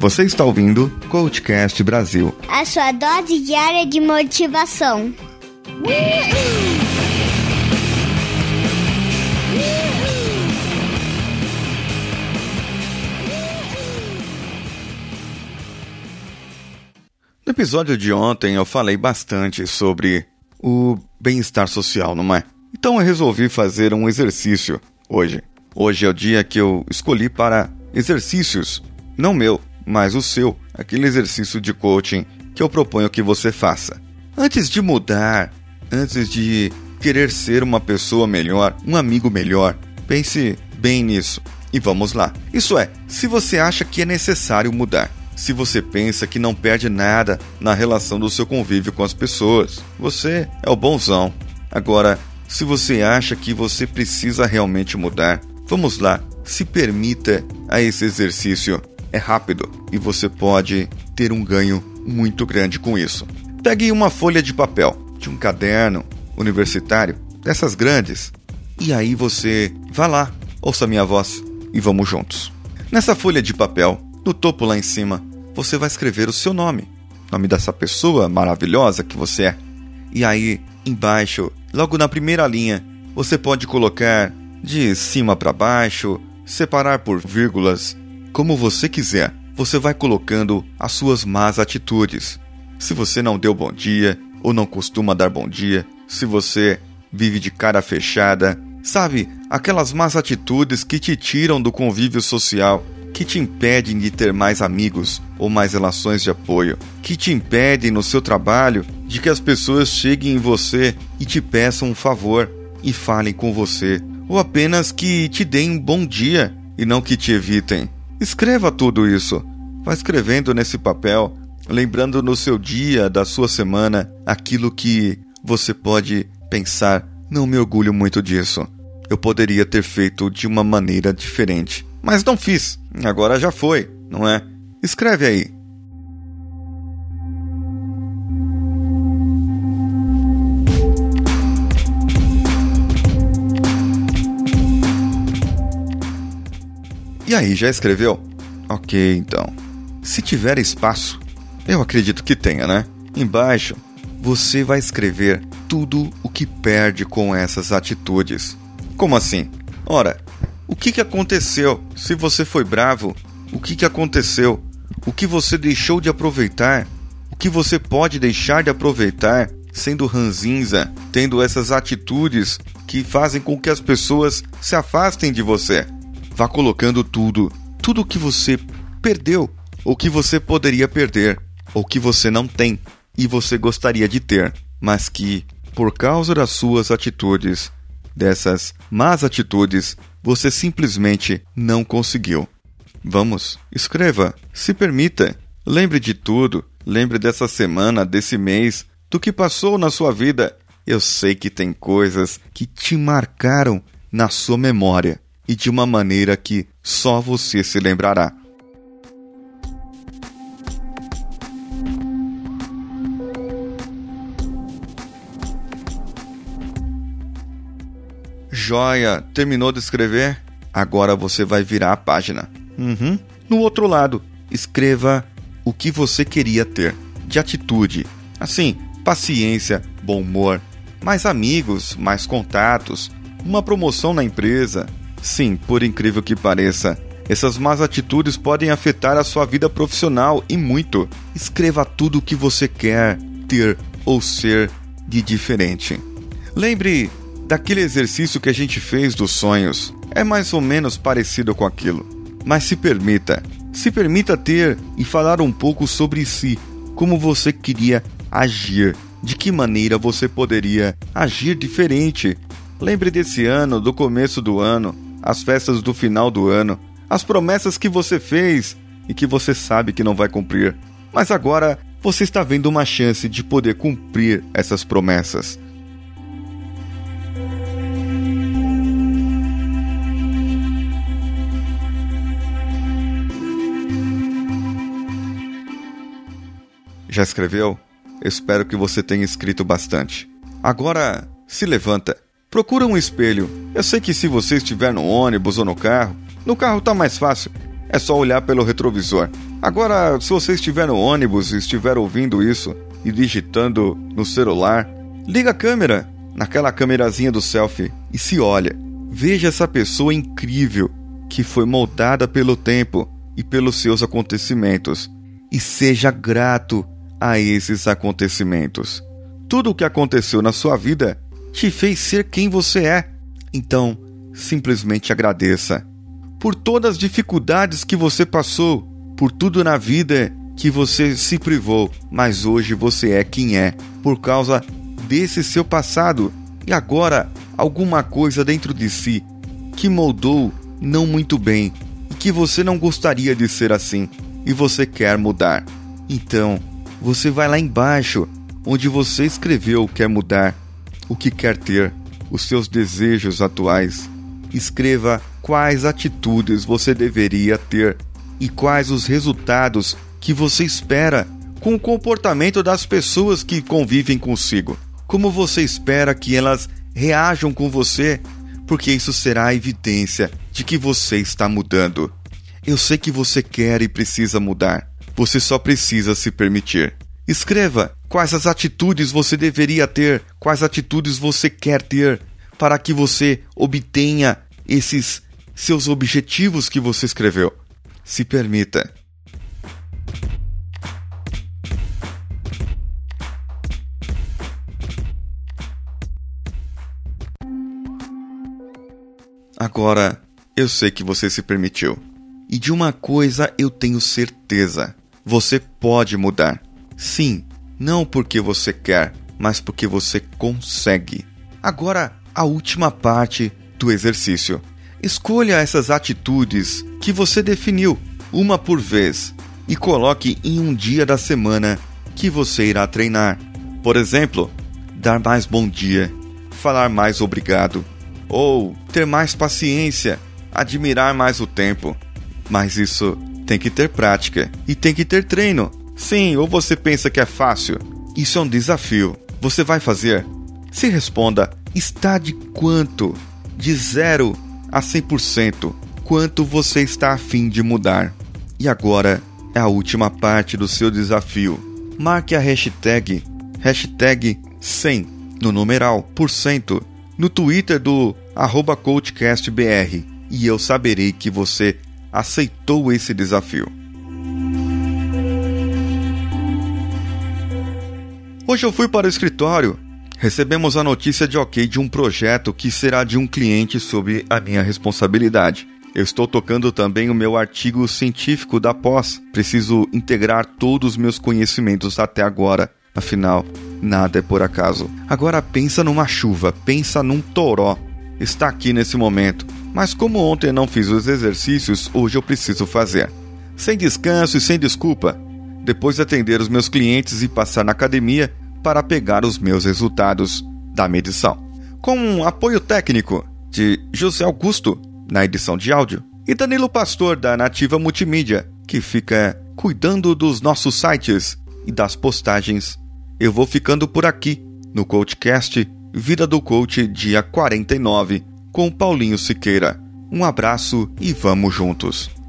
Você está ouvindo Coachcast Brasil. A sua dose diária de motivação. No episódio de ontem eu falei bastante sobre o bem-estar social, não é? Então eu resolvi fazer um exercício hoje. Hoje é o dia que eu escolhi para exercícios, não meu, mas o seu, aquele exercício de coaching que eu proponho que você faça. Antes de mudar, antes de querer ser uma pessoa melhor, um amigo melhor, pense bem nisso. E vamos lá. Isso é, se você acha que é necessário mudar, se você pensa que não perde nada na relação do seu convívio com as pessoas, você é o bonzão. Agora, se você acha que você precisa realmente mudar, vamos lá, se permita a esse exercício. É rápido e você pode ter um ganho muito grande com isso. Pegue uma folha de papel, de um caderno universitário, dessas grandes, e aí você vá lá, ouça minha voz e vamos juntos. Nessa folha de papel, no topo lá em cima, você vai escrever o seu nome, nome dessa pessoa maravilhosa que você é. E aí, embaixo, logo na primeira linha, você pode colocar de cima para baixo, separar por vírgulas, como você quiser. Você vai colocando as suas más atitudes. Se você não deu bom dia ou não costuma dar bom dia, se você vive de cara fechada, sabe, aquelas más atitudes que te tiram do convívio social, que te impedem de ter mais amigos ou mais relações de apoio, que te impedem no seu trabalho de que as pessoas cheguem em você e te peçam um favor e falem com você, ou apenas que te deem um bom dia e não que te evitem. Escreva tudo isso. Vá escrevendo nesse papel, lembrando no seu dia, da sua semana, aquilo que você pode pensar: não me orgulho muito disso. Eu poderia ter feito de uma maneira diferente. Mas não fiz. Agora já foi, não é? Escreve aí. E aí, já escreveu? Ok, então. Se tiver espaço, eu acredito que tenha, né? Embaixo, você vai escrever tudo o que perde com essas atitudes. Como assim? Ora, o que, que aconteceu? Se você foi bravo, o que, que aconteceu? O que você deixou de aproveitar? O que você pode deixar de aproveitar sendo ranzinza, tendo essas atitudes que fazem com que as pessoas se afastem de você? Vá colocando tudo, tudo que você perdeu, ou que você poderia perder, ou que você não tem e você gostaria de ter, mas que, por causa das suas atitudes, dessas más atitudes, você simplesmente não conseguiu. Vamos, escreva, se permita, lembre de tudo, lembre dessa semana, desse mês, do que passou na sua vida. Eu sei que tem coisas que te marcaram na sua memória e de uma maneira que só você se lembrará. Joia, terminou de escrever? Agora você vai virar a página. Uhum. No outro lado, escreva o que você queria ter de atitude. Assim, paciência, bom humor, mais amigos, mais contatos, uma promoção na empresa, Sim, por incrível que pareça, essas más atitudes podem afetar a sua vida profissional e muito. Escreva tudo o que você quer ter ou ser de diferente. Lembre daquele exercício que a gente fez dos sonhos. É mais ou menos parecido com aquilo. Mas se permita, se permita ter e falar um pouco sobre si, como você queria agir, de que maneira você poderia agir diferente. Lembre desse ano, do começo do ano, as festas do final do ano, as promessas que você fez e que você sabe que não vai cumprir. Mas agora você está vendo uma chance de poder cumprir essas promessas. Já escreveu? Espero que você tenha escrito bastante. Agora, se levanta Procura um espelho. Eu sei que se você estiver no ônibus ou no carro, no carro tá mais fácil. É só olhar pelo retrovisor. Agora, se você estiver no ônibus e estiver ouvindo isso e digitando no celular, liga a câmera naquela câmerazinha do selfie e se olha. Veja essa pessoa incrível que foi moldada pelo tempo e pelos seus acontecimentos e seja grato a esses acontecimentos. Tudo o que aconteceu na sua vida te fez ser quem você é. Então, simplesmente agradeça por todas as dificuldades que você passou, por tudo na vida que você se privou, mas hoje você é quem é por causa desse seu passado e agora alguma coisa dentro de si que moldou não muito bem e que você não gostaria de ser assim e você quer mudar. Então, você vai lá embaixo onde você escreveu quer mudar, o que quer ter, os seus desejos atuais. Escreva quais atitudes você deveria ter e quais os resultados que você espera com o comportamento das pessoas que convivem consigo. Como você espera que elas reajam com você, porque isso será a evidência de que você está mudando. Eu sei que você quer e precisa mudar. Você só precisa se permitir. Escreva quais as atitudes você deveria ter, quais atitudes você quer ter para que você obtenha esses seus objetivos que você escreveu. Se permita. Agora, eu sei que você se permitiu. E de uma coisa eu tenho certeza: você pode mudar. Sim, não porque você quer, mas porque você consegue. Agora, a última parte do exercício. Escolha essas atitudes que você definiu, uma por vez, e coloque em um dia da semana que você irá treinar. Por exemplo, dar mais bom dia, falar mais obrigado, ou ter mais paciência, admirar mais o tempo. Mas isso tem que ter prática e tem que ter treino. Sim, ou você pensa que é fácil? Isso é um desafio. Você vai fazer? Se responda: está de quanto? De zero a 100% quanto você está afim de mudar. E agora é a última parte do seu desafio. Marque a hashtag, hashtag 100 no numeral por cento no Twitter do arroba CoachCastBR e eu saberei que você aceitou esse desafio. Hoje eu fui para o escritório recebemos a notícia de ok de um projeto que será de um cliente sob a minha responsabilidade. Eu estou tocando também o meu artigo científico da pós. Preciso integrar todos os meus conhecimentos até agora. Afinal, nada é por acaso. Agora pensa numa chuva, pensa num toró. Está aqui nesse momento. Mas como ontem não fiz os exercícios, hoje eu preciso fazer. Sem descanso e sem desculpa. Depois de atender os meus clientes e passar na academia, para pegar os meus resultados da medição. Com um apoio técnico de José Augusto na edição de áudio e Danilo Pastor da Nativa Multimídia, que fica cuidando dos nossos sites e das postagens. Eu vou ficando por aqui no Coachcast Vida do Coach, dia 49, com Paulinho Siqueira. Um abraço e vamos juntos!